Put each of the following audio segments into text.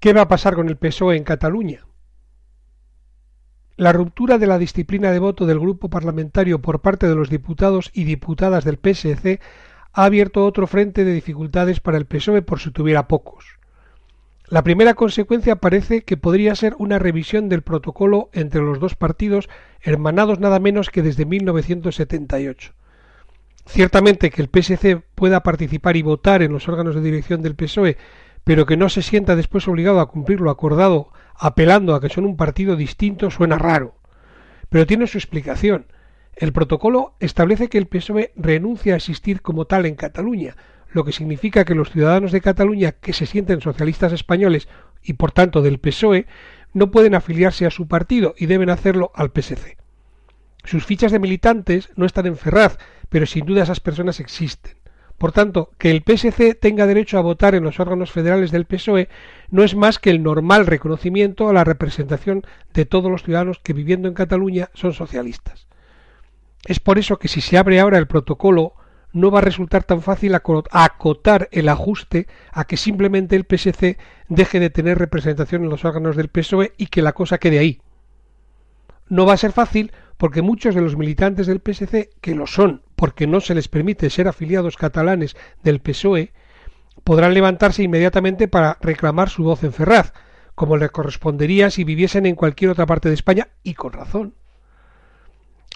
¿Qué va a pasar con el PSOE en Cataluña? La ruptura de la disciplina de voto del grupo parlamentario por parte de los diputados y diputadas del PSC ha abierto otro frente de dificultades para el PSOE por si tuviera pocos. La primera consecuencia parece que podría ser una revisión del protocolo entre los dos partidos hermanados nada menos que desde 1978. Ciertamente que el PSC pueda participar y votar en los órganos de dirección del PSOE pero que no se sienta después obligado a cumplir lo acordado apelando a que son un partido distinto suena raro. Pero tiene su explicación. El protocolo establece que el PSOE renuncia a existir como tal en Cataluña, lo que significa que los ciudadanos de Cataluña que se sienten socialistas españoles y por tanto del PSOE no pueden afiliarse a su partido y deben hacerlo al PSC. Sus fichas de militantes no están en Ferraz, pero sin duda esas personas existen. Por tanto, que el PSC tenga derecho a votar en los órganos federales del PSOE no es más que el normal reconocimiento a la representación de todos los ciudadanos que viviendo en Cataluña son socialistas. Es por eso que si se abre ahora el protocolo no va a resultar tan fácil acotar el ajuste a que simplemente el PSC deje de tener representación en los órganos del PSOE y que la cosa quede ahí. No va a ser fácil porque muchos de los militantes del PSC, que lo son porque no se les permite ser afiliados catalanes del PSOE, podrán levantarse inmediatamente para reclamar su voz en Ferraz, como le correspondería si viviesen en cualquier otra parte de España, y con razón.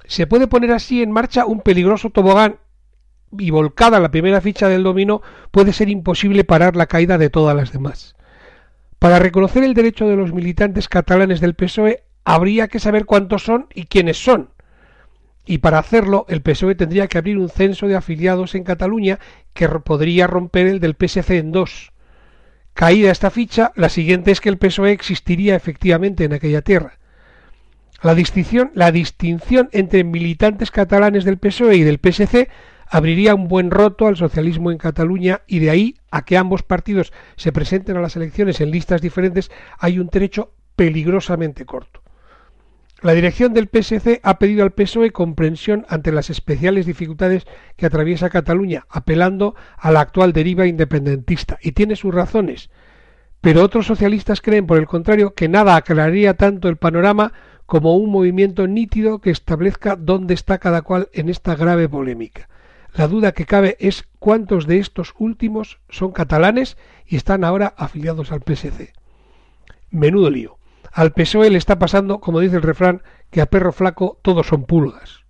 Se puede poner así en marcha un peligroso tobogán y volcada la primera ficha del dominó puede ser imposible parar la caída de todas las demás. Para reconocer el derecho de los militantes catalanes del PSOE habría que saber cuántos son y quiénes son. Y para hacerlo, el PSOE tendría que abrir un censo de afiliados en Cataluña que podría romper el del PSC en dos. Caída esta ficha, la siguiente es que el PSOE existiría efectivamente en aquella tierra. La distinción, entre militantes catalanes del PSOE y del PSC abriría un buen roto al socialismo en Cataluña y de ahí a que ambos partidos se presenten a las elecciones en listas diferentes hay un trecho peligrosamente corto. La dirección del PSC ha pedido al PSOE comprensión ante las especiales dificultades que atraviesa Cataluña, apelando a la actual deriva independentista, y tiene sus razones. Pero otros socialistas creen, por el contrario, que nada aclararía tanto el panorama como un movimiento nítido que establezca dónde está cada cual en esta grave polémica. La duda que cabe es cuántos de estos últimos son catalanes y están ahora afiliados al PSC. Menudo lío. Al PSOE le está pasando, como dice el refrán, que a perro flaco todos son pulgas.